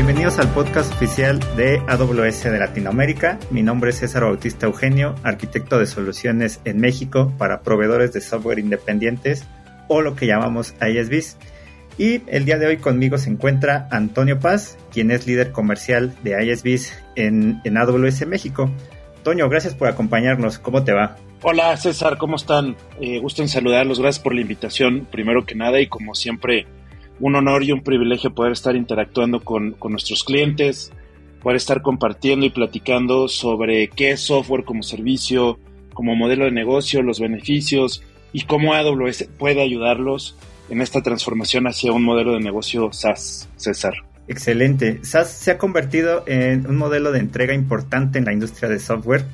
Bienvenidos al podcast oficial de AWS de Latinoamérica. Mi nombre es César Bautista Eugenio, arquitecto de soluciones en México para proveedores de software independientes o lo que llamamos ISVs. Y el día de hoy conmigo se encuentra Antonio Paz, quien es líder comercial de ISVs en, en AWS México. Toño, gracias por acompañarnos. ¿Cómo te va? Hola César, ¿cómo están? Eh, gusto en saludarlos. Gracias por la invitación, primero que nada, y como siempre, un honor y un privilegio poder estar interactuando con, con nuestros clientes, poder estar compartiendo y platicando sobre qué es software como servicio, como modelo de negocio, los beneficios y cómo AWS puede ayudarlos en esta transformación hacia un modelo de negocio SaaS, César. Excelente. SaaS se ha convertido en un modelo de entrega importante en la industria de software.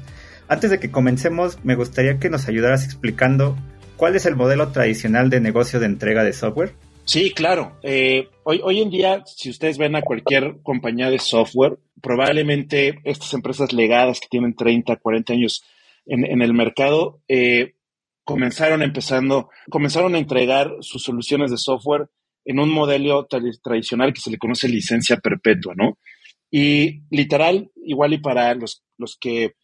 Antes de que comencemos, me gustaría que nos ayudaras explicando cuál es el modelo tradicional de negocio de entrega de software. Sí, claro. Eh, hoy, hoy en día, si ustedes ven a cualquier compañía de software, probablemente estas empresas legadas que tienen 30, 40 años en, en el mercado, eh, comenzaron empezando, comenzaron a entregar sus soluciones de software en un modelo tradicional que se le conoce licencia perpetua, ¿no? Y literal, igual y para los, los que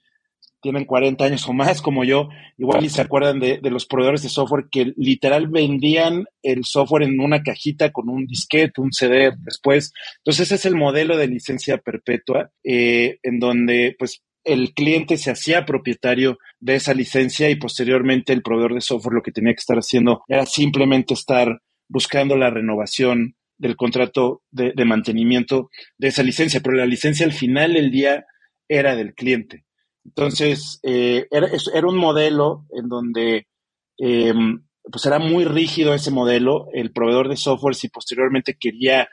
tienen 40 años o más como yo, igual y se acuerdan de, de, los proveedores de software que literal vendían el software en una cajita con un disquete, un CD después. Entonces ese es el modelo de licencia perpetua, eh, en donde pues el cliente se hacía propietario de esa licencia y posteriormente el proveedor de software lo que tenía que estar haciendo era simplemente estar buscando la renovación del contrato de, de mantenimiento de esa licencia, pero la licencia al final del día era del cliente. Entonces, eh, era, un modelo en donde eh, pues era muy rígido ese modelo. El proveedor de software, si posteriormente quería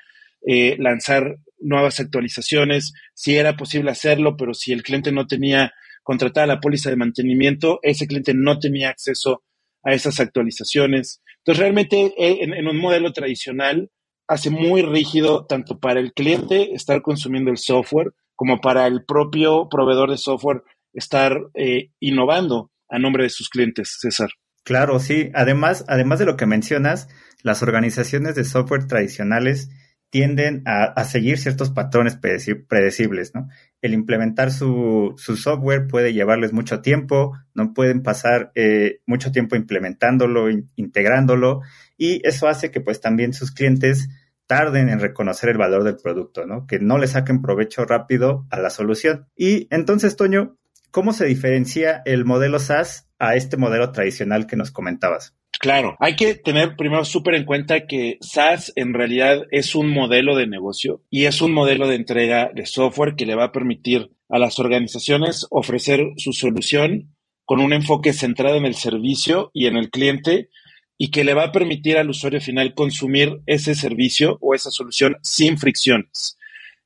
eh, lanzar nuevas actualizaciones, si era posible hacerlo, pero si el cliente no tenía contratada la póliza de mantenimiento, ese cliente no tenía acceso a esas actualizaciones. Entonces, realmente eh, en un modelo tradicional hace muy rígido tanto para el cliente estar consumiendo el software como para el propio proveedor de software estar eh, innovando a nombre de sus clientes, César. Claro, sí. Además, además de lo que mencionas, las organizaciones de software tradicionales tienden a, seguir ciertos patrones predecibles, ¿no? El implementar su, software puede llevarles mucho tiempo, no pueden pasar eh, mucho tiempo implementándolo, in, integrándolo, y eso hace que pues también sus clientes tarden en reconocer el valor del producto, ¿no? Que no le saquen provecho rápido a la solución. Y entonces, Toño, ¿Cómo se diferencia el modelo SaaS a este modelo tradicional que nos comentabas? Claro, hay que tener primero súper en cuenta que SaaS en realidad es un modelo de negocio y es un modelo de entrega de software que le va a permitir a las organizaciones ofrecer su solución con un enfoque centrado en el servicio y en el cliente y que le va a permitir al usuario final consumir ese servicio o esa solución sin fricciones.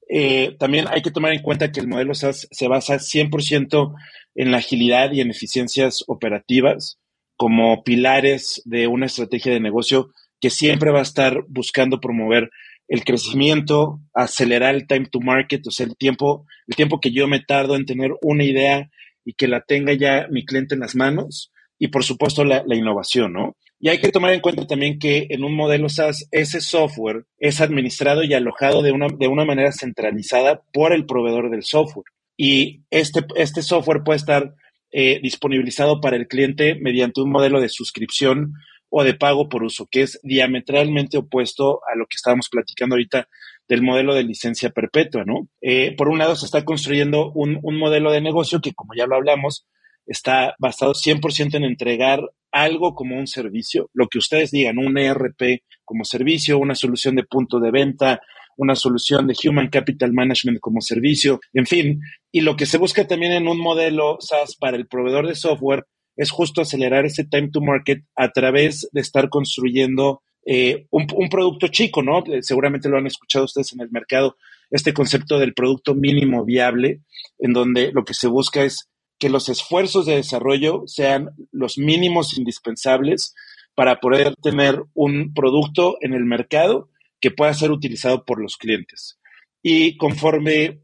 Eh, también hay que tomar en cuenta que el modelo SaaS se basa 100% en la agilidad y en eficiencias operativas como pilares de una estrategia de negocio que siempre va a estar buscando promover el crecimiento, acelerar el time to market, o sea, el tiempo, el tiempo que yo me tardo en tener una idea y que la tenga ya mi cliente en las manos, y por supuesto la, la innovación, ¿no? Y hay que tomar en cuenta también que en un modelo SaaS ese software es administrado y alojado de una, de una manera centralizada por el proveedor del software. Y este, este software puede estar eh, disponibilizado para el cliente mediante un modelo de suscripción o de pago por uso, que es diametralmente opuesto a lo que estábamos platicando ahorita del modelo de licencia perpetua, ¿no? Eh, por un lado, se está construyendo un, un modelo de negocio que, como ya lo hablamos, está basado 100% en entregar algo como un servicio, lo que ustedes digan, un ERP como servicio, una solución de punto de venta, una solución de Human Capital Management como servicio, en fin. Y lo que se busca también en un modelo SaaS para el proveedor de software es justo acelerar ese time to market a través de estar construyendo eh, un, un, producto chico, ¿no? Seguramente lo han escuchado ustedes en el mercado, este concepto del producto mínimo viable, en donde lo que se busca es que los esfuerzos de desarrollo sean los mínimos indispensables para poder tener un producto en el mercado que pueda ser utilizado por los clientes. Y conforme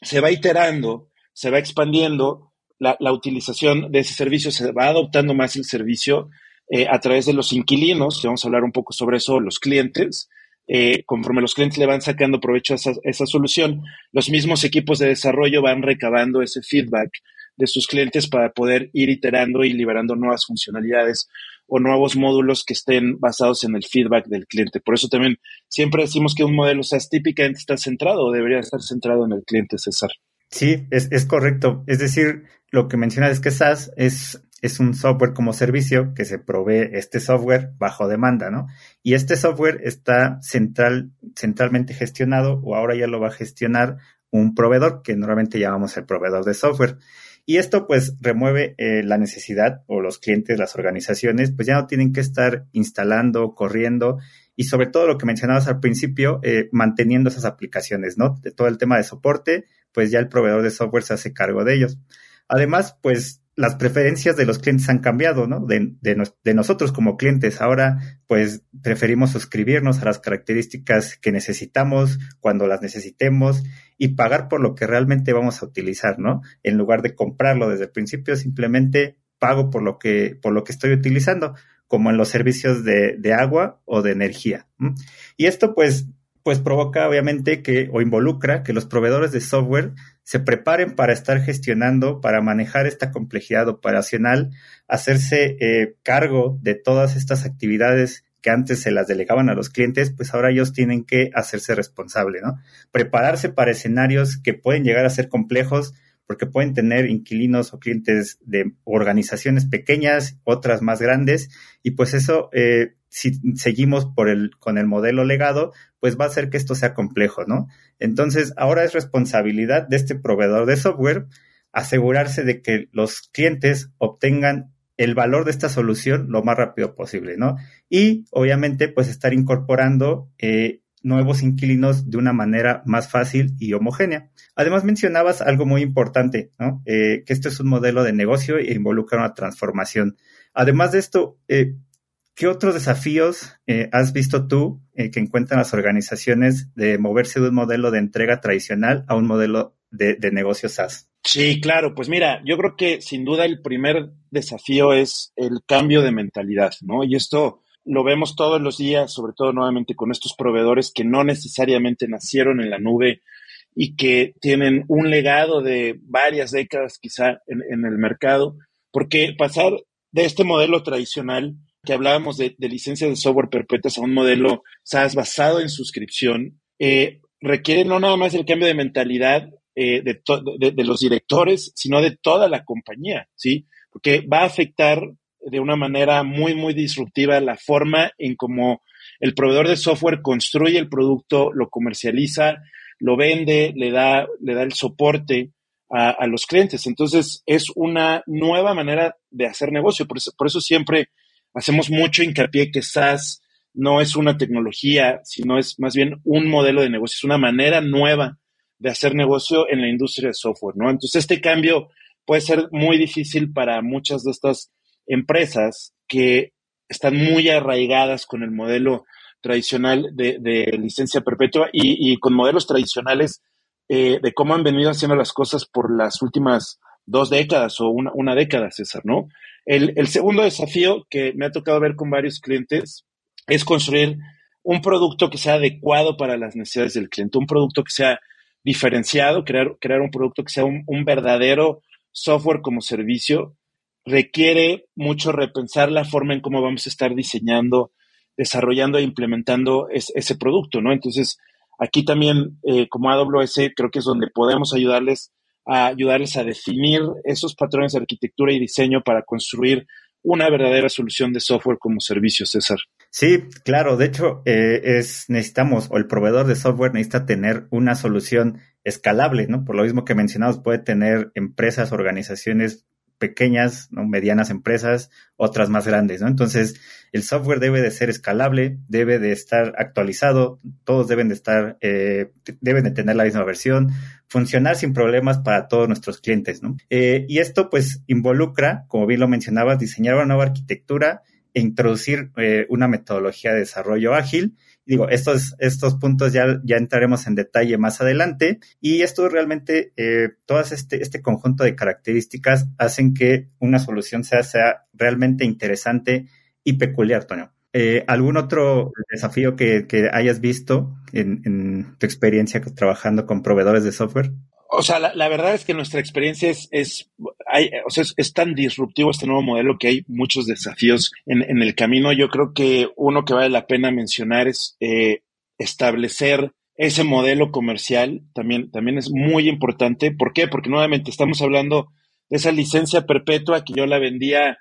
se va iterando, se va expandiendo, la, la utilización de ese servicio, se va adoptando más el servicio eh, a través de los inquilinos, que vamos a hablar un poco sobre eso, los clientes, eh, conforme los clientes le van sacando provecho a esa, solución, los mismos equipos de desarrollo van recabando ese feedback de sus clientes para poder ir iterando y liberando nuevas funcionalidades o nuevos módulos que estén basados en el feedback del cliente. Por eso también siempre decimos que un modelo SaaS típicamente está centrado o debería estar centrado en el cliente, César. Sí, es, correcto. Es decir, lo que mencionas es que SaaS es es un software como servicio que se provee este software bajo demanda, ¿no? Y este software está central, centralmente gestionado o ahora ya lo va a gestionar un proveedor que normalmente llamamos el proveedor de software. Y esto pues remueve eh, la necesidad o los clientes, las organizaciones, pues ya no tienen que estar instalando, corriendo y sobre todo lo que mencionabas al principio, eh, manteniendo esas aplicaciones, ¿no? De todo el tema de soporte, pues ya el proveedor de software se hace cargo de ellos. Además, pues las preferencias de los clientes han cambiado, ¿no? De, de, nosotros como clientes. Ahora, pues, preferimos suscribirnos a las características que necesitamos cuando las necesitemos y pagar por lo que realmente vamos a utilizar, ¿no? En lugar de comprarlo desde el principio, simplemente pago por lo que, por lo que estoy utilizando, como en los servicios de, de agua o de energía. Y esto, pues, pues provoca obviamente que o involucra que los proveedores de software se preparen para estar gestionando, para manejar esta complejidad operacional, hacerse eh, cargo de todas estas actividades que antes se las delegaban a los clientes, pues ahora ellos tienen que hacerse responsable, ¿no? Prepararse para escenarios que pueden llegar a ser complejos, porque pueden tener inquilinos o clientes de organizaciones pequeñas, otras más grandes, y pues eso, eh, si seguimos por el, con el modelo legado, pues va a hacer que esto sea complejo, ¿no? Entonces, ahora es responsabilidad de este proveedor de software asegurarse de que los clientes obtengan el valor de esta solución lo más rápido posible, ¿no? Y obviamente, pues estar incorporando eh, nuevos inquilinos de una manera más fácil y homogénea. Además mencionabas algo muy importante, ¿no? Eh, que esto es un modelo de negocio e involucra una transformación. Además de esto, eh, ¿qué otros desafíos eh, has visto tú que encuentran las organizaciones de moverse de un modelo de entrega tradicional a un modelo de, de negocio SaaS? Sí, claro, pues mira, yo creo que sin duda el primer desafío es el cambio de mentalidad, ¿no? Y esto lo vemos todos los días, sobre todo nuevamente con estos proveedores que no necesariamente nacieron en la nube y que tienen un legado de varias décadas quizá en, el mercado, porque pasar de este modelo tradicional que hablábamos de, licencias de software perpetuas a un modelo SaaS basado en suscripción, eh, requiere no nada más el cambio de mentalidad eh, de, los directores, sino de toda la compañía, ¿sí? Porque va a afectar de una manera muy, muy disruptiva la forma en cómo el proveedor de software construye el producto, lo comercializa, lo vende, le da, le da el soporte a, los clientes. Entonces, es una nueva manera de hacer negocio. Por eso, por eso siempre hacemos mucho hincapié que SaaS no es una tecnología, sino es más bien un modelo de negocio, es una manera nueva de hacer negocio en la industria de software, ¿no? Entonces, este cambio puede ser muy difícil para muchas de estas empresas que están muy arraigadas con el modelo tradicional de, licencia perpetua y, con modelos tradicionales eh, de cómo han venido haciendo las cosas por las últimas dos décadas o una, década, César, ¿no? El, el, segundo desafío que me ha tocado ver con varios clientes es construir un producto que sea adecuado para las necesidades del cliente, un producto que sea diferenciado, crear, crear un producto que sea un, un verdadero software como servicio requiere mucho repensar la forma en cómo vamos a estar diseñando, desarrollando e implementando ese producto, ¿no? Entonces, aquí también, eh, como AWS, creo que es donde podemos ayudarles a ayudarles a definir esos patrones de arquitectura y diseño para construir una verdadera solución de software como servicio, César. Sí, claro. De hecho, eh, es necesitamos o el proveedor de software necesita tener una solución escalable, ¿no? Por lo mismo que mencionamos, puede tener empresas, organizaciones pequeñas, ¿no? medianas empresas, otras más grandes, ¿no? Entonces, el software debe de ser escalable, debe de estar actualizado, todos deben de estar, eh, deben de tener la misma versión, funcionar sin problemas para todos nuestros clientes, ¿no? Eh, y esto, pues, involucra, como bien lo mencionabas, diseñar una nueva arquitectura e introducir eh, una metodología de desarrollo ágil digo, estos, estos puntos ya, ya entraremos en detalle más adelante y esto realmente, eh, todas este, este conjunto de características hacen que una solución sea, sea realmente interesante y peculiar, Toño. Eh, ¿Algún otro desafío que, hayas visto en, tu experiencia trabajando con proveedores de software? O sea, la, verdad es que nuestra experiencia es, es, tan disruptivo este nuevo modelo que hay muchos desafíos en, el camino. Yo creo que uno que vale la pena mencionar es eh, establecer ese modelo comercial. También, también es muy importante. ¿Por qué? Porque nuevamente estamos hablando de esa licencia perpetua que yo la vendía,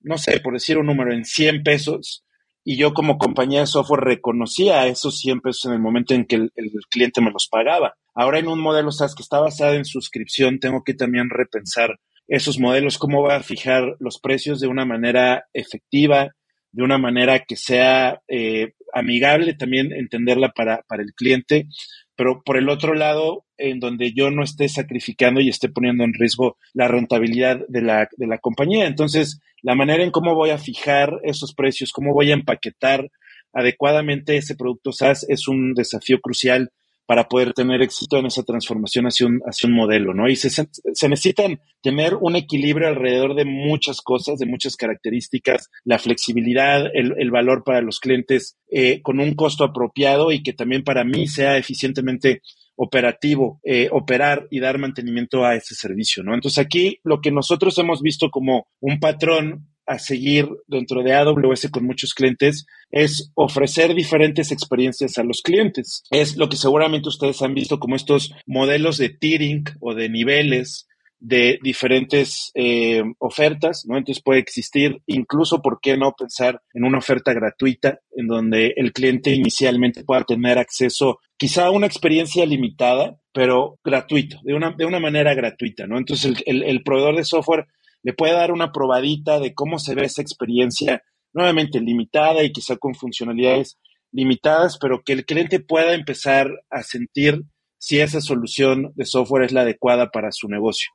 no sé, por decir un número, en 100 pesos y yo como compañía de software reconocía esos 100 pesos en el momento en que el, cliente me los pagaba. Ahora en un modelo que está basado en suscripción, tengo que también repensar esos modelos, cómo va a fijar los precios de una manera efectiva, de una manera que sea eh, amigable también entenderla para, para el cliente pero por el otro lado, en donde yo no esté sacrificando y esté poniendo en riesgo la rentabilidad de la, de la compañía. Entonces, la manera en cómo voy a fijar esos precios, cómo voy a empaquetar adecuadamente ese producto SaaS es un desafío crucial para poder tener éxito en esa transformación hacia un, hacia un modelo, ¿no? Y se, se, necesitan tener un equilibrio alrededor de muchas cosas, de muchas características, la flexibilidad, el, el valor para los clientes eh, con un costo apropiado y que también para mí sea eficientemente operativo, eh, operar y dar mantenimiento a ese servicio, ¿no? Entonces aquí lo que nosotros hemos visto como un patrón a seguir dentro de AWS con muchos clientes es ofrecer diferentes experiencias a los clientes. Es lo que seguramente ustedes han visto como estos modelos de tiering o de niveles de diferentes eh, ofertas, ¿no? Entonces puede existir incluso, ¿por qué no pensar en una oferta gratuita en donde el cliente inicialmente pueda tener acceso quizá a una experiencia limitada, pero gratuito, de una, de una manera gratuita, ¿no? Entonces el, el proveedor de software le puede dar una probadita de cómo se ve esa experiencia, nuevamente limitada y quizá con funcionalidades limitadas, pero que el cliente pueda empezar a sentir si esa solución de software es la adecuada para su negocio.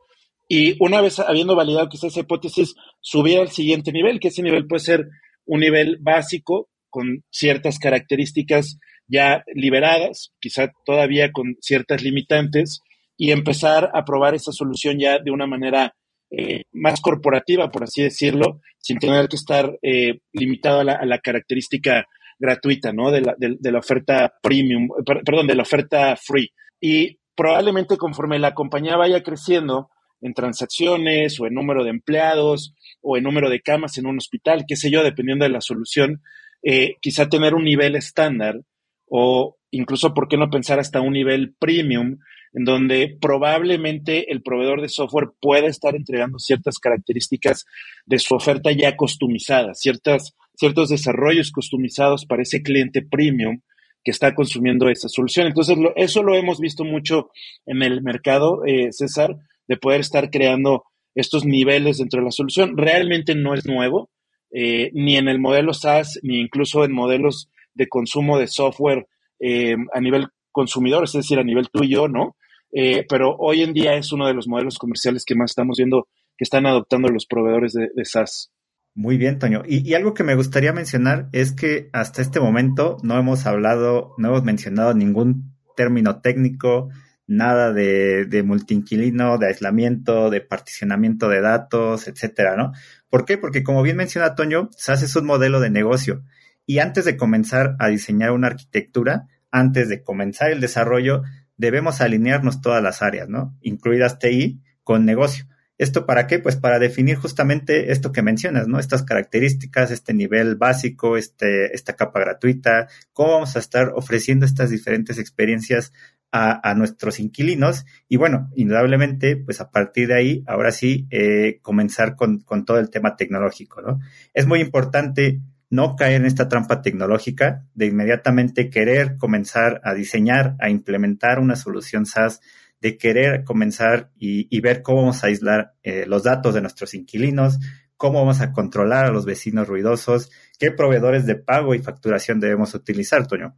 Y una vez habiendo validado quizá esa hipótesis, subir al siguiente nivel, que ese nivel puede ser un nivel básico con ciertas características ya liberadas, quizá todavía con ciertas limitantes, y empezar a probar esa solución ya de una manera eh, más corporativa, por así decirlo, sin tener que estar eh, limitado a la, característica gratuita, ¿no? De la, de, la oferta premium, perdón, de la oferta free. Y probablemente conforme la compañía vaya creciendo en transacciones o en número de empleados o en número de camas en un hospital, qué sé yo, dependiendo de la solución, eh, quizá tener un nivel estándar o incluso, ¿por qué no pensar hasta un nivel premium en donde probablemente el proveedor de software pueda estar entregando ciertas características de su oferta ya customizada, ciertas, ciertos desarrollos customizados para ese cliente premium que está consumiendo esa solución. Entonces, eso lo hemos visto mucho en el mercado, eh, César, de poder estar creando estos niveles dentro de la solución. Realmente no es nuevo, eh, ni en el modelo SaaS, ni incluso en modelos de consumo de software eh, a nivel consumidor, es decir, a nivel tú y yo, ¿no? Eh, pero hoy en día es uno de los modelos comerciales que más estamos viendo que están adoptando los proveedores de, SaaS. Muy bien, Toño. Y, algo que me gustaría mencionar es que hasta este momento no hemos hablado, no hemos mencionado ningún término técnico, nada de, de multiinquilino, de aislamiento, de particionamiento de datos, etcétera, ¿no? ¿Por qué? Porque como bien menciona Toño, SaaS es un modelo de negocio. Y antes de comenzar a diseñar una arquitectura, antes de comenzar el desarrollo, debemos alinearnos todas las áreas, ¿no? Incluidas TI con negocio. ¿Esto para qué? Pues para definir justamente esto que mencionas, ¿no? Estas características, este nivel básico, este, esta capa gratuita, cómo vamos a estar ofreciendo estas diferentes experiencias a, nuestros inquilinos y bueno, indudablemente, pues a partir de ahí, ahora sí, eh, comenzar con, con todo el tema tecnológico, ¿no? Es muy importante no caer en esta trampa tecnológica de inmediatamente querer comenzar a diseñar, a implementar una solución SaaS, de querer comenzar y, ver cómo vamos a aislar eh, los datos de nuestros inquilinos, cómo vamos a controlar a los vecinos ruidosos, qué proveedores de pago y facturación debemos utilizar, Toño.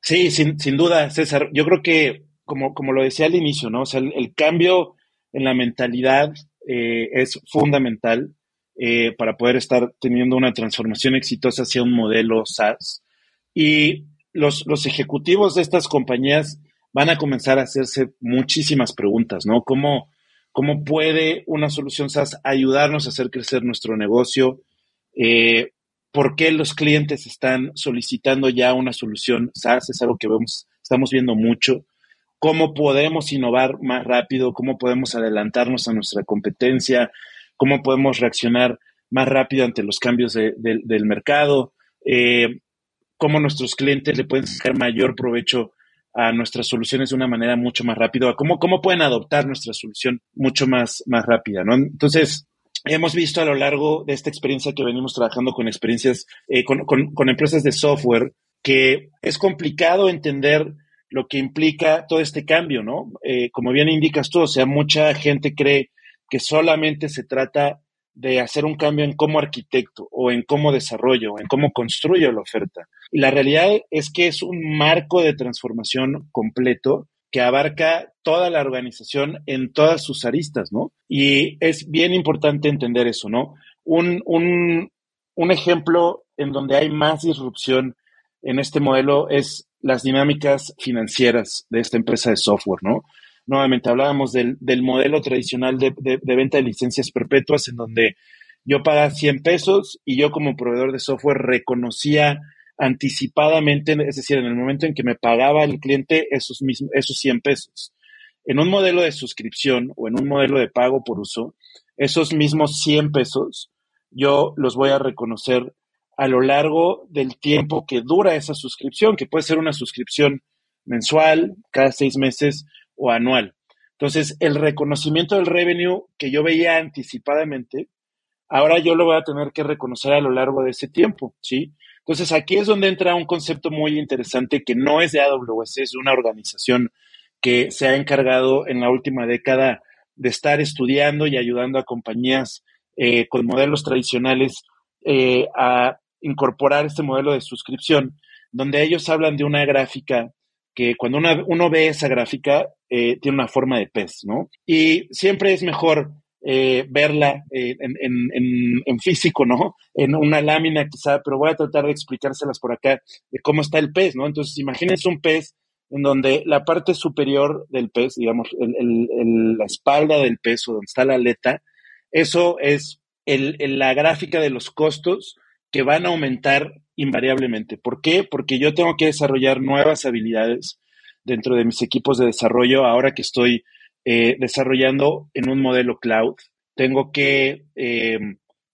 Sí, sin, sin duda, César. Yo creo que, como, como lo decía al inicio, ¿no? O sea, el, cambio en la mentalidad eh, es fundamental. Eh, para poder estar teniendo una transformación exitosa hacia un modelo SaaS. Y los, los ejecutivos de estas compañías van a comenzar a hacerse muchísimas preguntas, ¿no? ¿Cómo, cómo puede una solución SaaS ayudarnos a hacer crecer nuestro negocio? Eh, por qué los clientes están solicitando ya una solución SaaS, es algo que vemos, estamos viendo mucho, cómo podemos innovar más rápido, cómo podemos adelantarnos a nuestra competencia, cómo podemos reaccionar más rápido ante los cambios del mercado, eh, cómo nuestros clientes le pueden sacar mayor provecho a nuestras soluciones de una manera mucho más rápida, cómo, cómo pueden adoptar nuestra solución mucho más, más rápida, ¿no? Entonces, hemos visto a lo largo de esta experiencia que venimos trabajando con experiencias, eh, con, con, empresas de software, que es complicado entender lo que implica todo este cambio, ¿no? Eh, como bien indicas tú, o sea, mucha gente cree que solamente se trata de hacer un cambio en cómo arquitecto o en cómo desarrollo, en cómo construyo la oferta. Y la realidad es que es un marco de transformación completo que abarca toda la organización en todas sus aristas, ¿no? Y es bien importante entender eso, ¿no? Un, un, un ejemplo en donde hay más disrupción en este modelo es las dinámicas financieras de esta empresa de software, ¿no? Nuevamente hablábamos del, del modelo tradicional de, de, venta de licencias perpetuas en donde yo pagaba 100 pesos y yo como proveedor de software reconocía anticipadamente, es decir, en el momento en que me pagaba el cliente esos, mismos, esos 100 pesos. En un modelo de suscripción o en un modelo de pago por uso, esos mismos 100 pesos yo los voy a reconocer a lo largo del tiempo que dura esa suscripción, que puede ser una suscripción mensual, cada seis meses o anual. Entonces, el reconocimiento del revenue que yo veía anticipadamente, ahora yo lo voy a tener que reconocer a lo largo de ese tiempo, ¿sí? Entonces, aquí es donde entra un concepto muy interesante que no es de AWS, es una organización que se ha encargado en la última década de estar estudiando y ayudando a compañías eh, con modelos tradicionales eh, a incorporar este modelo de suscripción, donde ellos hablan de una gráfica que cuando uno ve esa gráfica eh, tiene una forma de pez, ¿no? Y siempre es mejor eh, verla eh, en, físico, ¿no? En una lámina quizá, pero voy a tratar de explicárselas por acá de cómo está el pez, ¿no? Entonces, imagínense un pez en donde la parte superior del pez, digamos, la espalda del pez o donde está la aleta, eso es la gráfica de los costos que van a aumentar invariablemente. ¿Por qué? Porque yo tengo que desarrollar nuevas habilidades dentro de mis equipos de desarrollo ahora que estoy eh, desarrollando en un modelo cloud. Tengo que eh,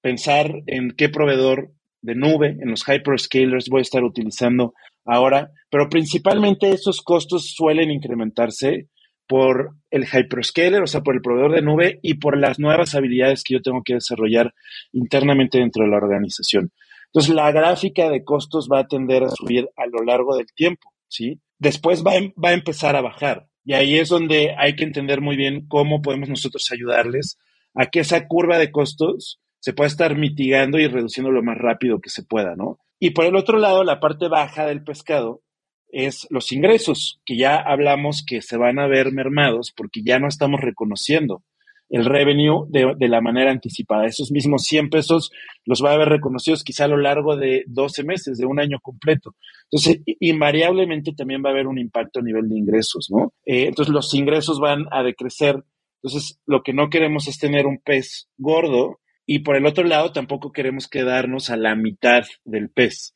pensar en qué proveedor de nube, en los hyperscalers voy a estar utilizando ahora, pero principalmente esos costos suelen incrementarse por el hyperscaler, o sea, por el proveedor de nube y por las nuevas habilidades que yo tengo que desarrollar internamente dentro de la organización. Entonces, la gráfica de costos va a tender a subir a lo largo del tiempo, ¿sí? Después va, em, va a empezar a bajar. Y ahí es donde hay que entender muy bien cómo podemos nosotros ayudarles a que esa curva de costos se pueda estar mitigando y reduciendo lo más rápido que se pueda, ¿no? Y por el otro lado, la parte baja del pescado es los ingresos, que ya hablamos que se van a ver mermados porque ya no estamos reconociendo el revenue de, la manera anticipada. Esos mismos 100 pesos los va a haber reconocidos quizá a lo largo de 12 meses, de un año completo. Entonces, invariablemente también va a haber un impacto a nivel de ingresos, ¿no? Eh, entonces, los ingresos van a decrecer. Entonces, lo que no queremos es tener un pez gordo y por el otro lado tampoco queremos quedarnos a la mitad del pez.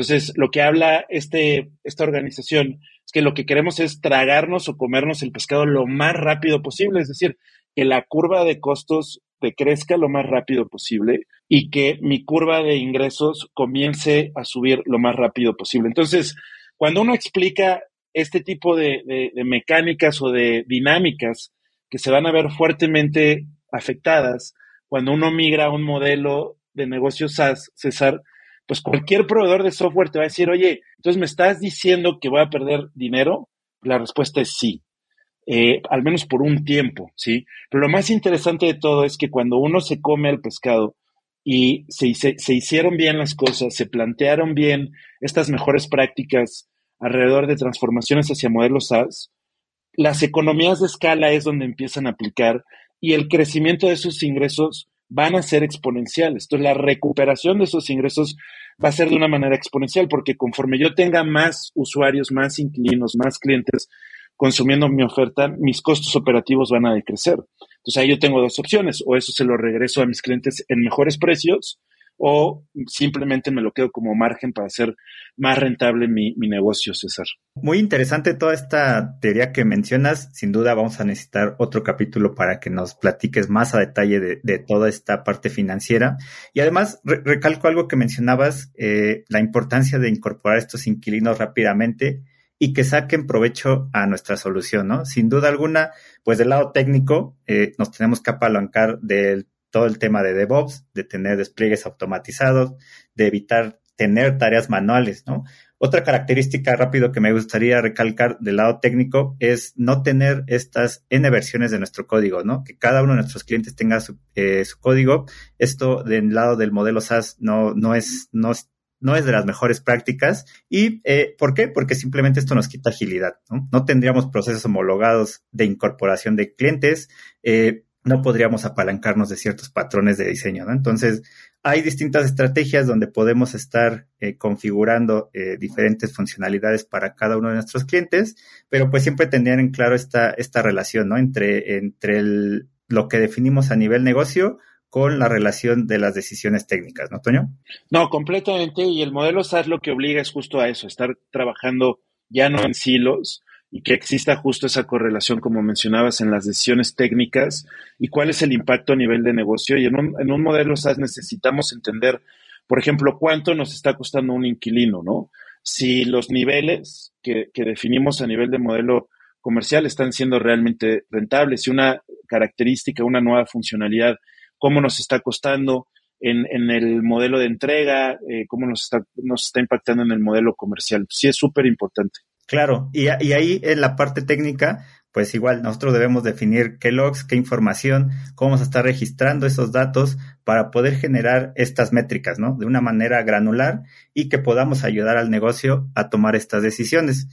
Entonces, lo que habla este, esta organización es que lo que queremos es tragarnos o comernos el pescado lo más rápido posible, es decir, que la curva de costos decrezca lo más rápido posible y que mi curva de ingresos comience a subir lo más rápido posible. Entonces, cuando uno explica este tipo de, mecánicas o de dinámicas que se van a ver fuertemente afectadas cuando uno migra a un modelo de negocio César, pues cualquier proveedor de software te va a decir, oye, entonces me estás diciendo que voy a perder dinero. La respuesta es sí. Eh, al menos por un tiempo, ¿sí? Pero lo más interesante de todo es que cuando uno se come el pescado y se, se, hicieron bien las cosas, se plantearon bien estas mejores prácticas alrededor de transformaciones hacia modelos SaaS, las economías de escala es donde empiezan a aplicar y el crecimiento de esos ingresos van a ser exponenciales. Entonces, la recuperación de esos ingresos va a ser de una manera exponencial, porque conforme yo tenga más usuarios, más inquilinos, más clientes, consumiendo mi oferta, mis costos operativos van a decrecer. Entonces ahí yo tengo dos opciones, o eso se lo regreso a mis clientes en mejores precios, o simplemente me lo quedo como margen para hacer más rentable mi, negocio, César. Muy interesante toda esta teoría que mencionas. Sin duda vamos a necesitar otro capítulo para que nos platiques más a detalle de, toda esta parte financiera. Y además, recalco algo que mencionabas, eh, la importancia de incorporar estos inquilinos rápidamente y que saquen provecho a nuestra solución, ¿no? Sin duda alguna, pues del lado técnico, eh, nos tenemos que apalancar del todo el tema de DevOps, de tener despliegues automatizados, de evitar tener tareas manuales, ¿no? Otra característica rápido que me gustaría recalcar del lado técnico es no tener estas N versiones de nuestro código, ¿no? Que cada uno de nuestros clientes tenga su, eh, su código. Esto del lado del modelo SaaS no, no es, no, no es de las mejores prácticas. ¿Y eh, por qué? Porque simplemente esto nos quita agilidad. ¿no? no tendríamos procesos homologados de incorporación de clientes. Eh, no podríamos apalancarnos de ciertos patrones de diseño, ¿no? Entonces, hay distintas estrategias donde podemos estar eh, configurando eh, diferentes funcionalidades para cada uno de nuestros clientes, pero pues siempre tendrían en claro esta, esta relación, ¿no? Entre, entre lo que definimos a nivel negocio con la relación de las decisiones técnicas, ¿no, Toño? No, completamente. Y el modelo SaaS lo que obliga es justo a eso, estar trabajando ya no en silos, y que exista justo esa correlación, como mencionabas, en las decisiones técnicas y cuál es el impacto a nivel de negocio. Y en un, en un modelo SaaS necesitamos entender, por ejemplo, cuánto nos está costando un inquilino, ¿no? Si los niveles que, que definimos a nivel de modelo comercial están siendo realmente rentables, si una característica, una nueva funcionalidad, cómo nos está costando en, en el modelo de entrega, eh, cómo nos está, nos está impactando en el modelo comercial. Sí es súper importante. Claro, y, ahí en la parte técnica, pues igual nosotros debemos definir qué logs, qué información, cómo vamos a estar registrando esos datos para poder generar estas métricas, ¿no? De una manera granular y que podamos ayudar al negocio a tomar estas decisiones.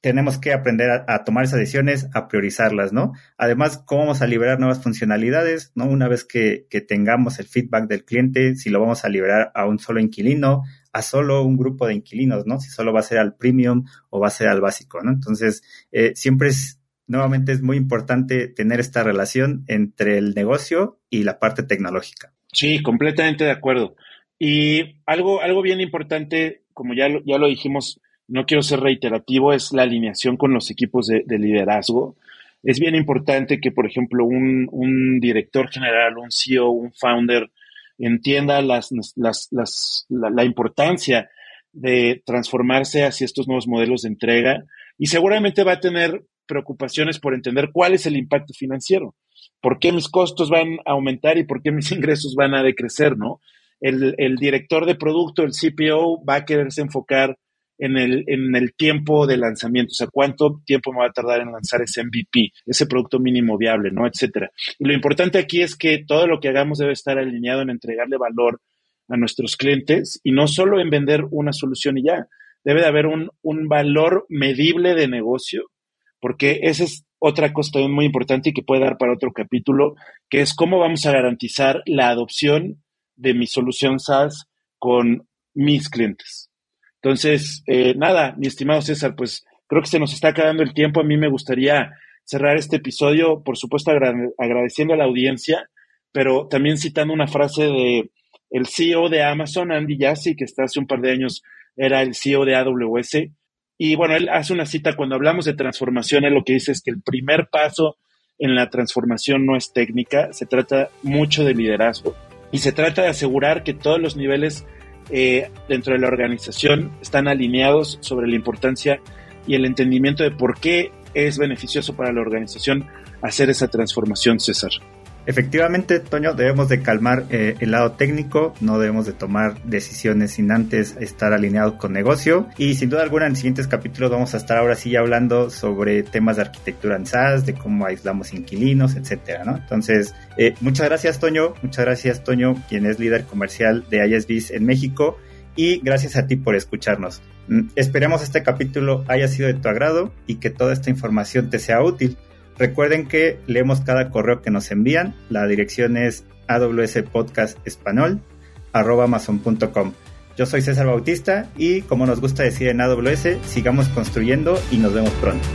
Tenemos que aprender a, tomar esas decisiones, a priorizarlas, ¿no? Además, cómo vamos a liberar nuevas funcionalidades, ¿no? Una vez que, que tengamos el feedback del cliente, si lo vamos a liberar a un solo inquilino, a solo un grupo de inquilinos, ¿no? Si solo va a ser al premium o va a ser al básico, ¿no? Entonces, eh, siempre es, nuevamente es muy importante tener esta relación entre el negocio y la parte tecnológica. Sí, completamente de acuerdo. Y algo, algo bien importante, como ya, ya lo dijimos, no quiero ser reiterativo, es la alineación con los equipos de, de liderazgo. Es bien importante que, por ejemplo, un director general, un CEO, un founder, entienda las, las, la, importancia de transformarse hacia estos nuevos modelos de entrega y seguramente va a tener preocupaciones por entender cuál es el impacto financiero, por qué mis costos van a aumentar y por qué mis ingresos van a decrecer, ¿no? El, el director de producto, el CPO, va a quererse enfocar en el, en el tiempo de lanzamiento, o sea, cuánto tiempo me va a tardar en lanzar ese MVP, ese producto mínimo viable, ¿no? Etcétera. Y lo importante aquí es que todo lo que hagamos debe estar alineado en entregarle valor a nuestros clientes y no solo en vender una solución y ya. Debe de haber un, un valor medible de negocio, porque esa es otra cosa también muy importante y que puede dar para otro capítulo, que es cómo vamos a garantizar la adopción de mi solución SaaS con mis clientes. Entonces, eh, nada, mi estimado César, pues creo que se nos está acabando el tiempo. A mí me gustaría cerrar este episodio, por supuesto, agradeciendo a la audiencia, pero también citando una frase de el CEO de Amazon, Andy Jassy, que hasta hace un par de años era el CEO de AWS. Y bueno, él hace una cita cuando hablamos de transformación, él lo que dice es que el primer paso en la transformación no es técnica, se trata mucho de liderazgo y se trata de asegurar que todos los niveles eh, dentro de la organización están alineados sobre la importancia y el entendimiento de por qué es beneficioso para la organización hacer esa transformación, César. Efectivamente, Toño, debemos de calmar eh, el lado técnico, no debemos de tomar decisiones sin antes estar alineados con negocio y sin duda alguna en siguientes capítulos vamos a estar ahora sí hablando sobre temas de arquitectura en SaaS, de cómo aislamos inquilinos, etcétera, ¿no? Entonces, eh, muchas gracias Toño, muchas gracias Toño, quien es líder comercial de ISBs en México y gracias a ti por escucharnos. Mm, esperemos este capítulo haya sido de tu agrado y que toda esta información te sea útil. Recuerden que leemos cada correo que nos envían. La dirección es amazon.com. Yo soy César Bautista y como nos gusta decir en AWS, sigamos construyendo y nos vemos pronto.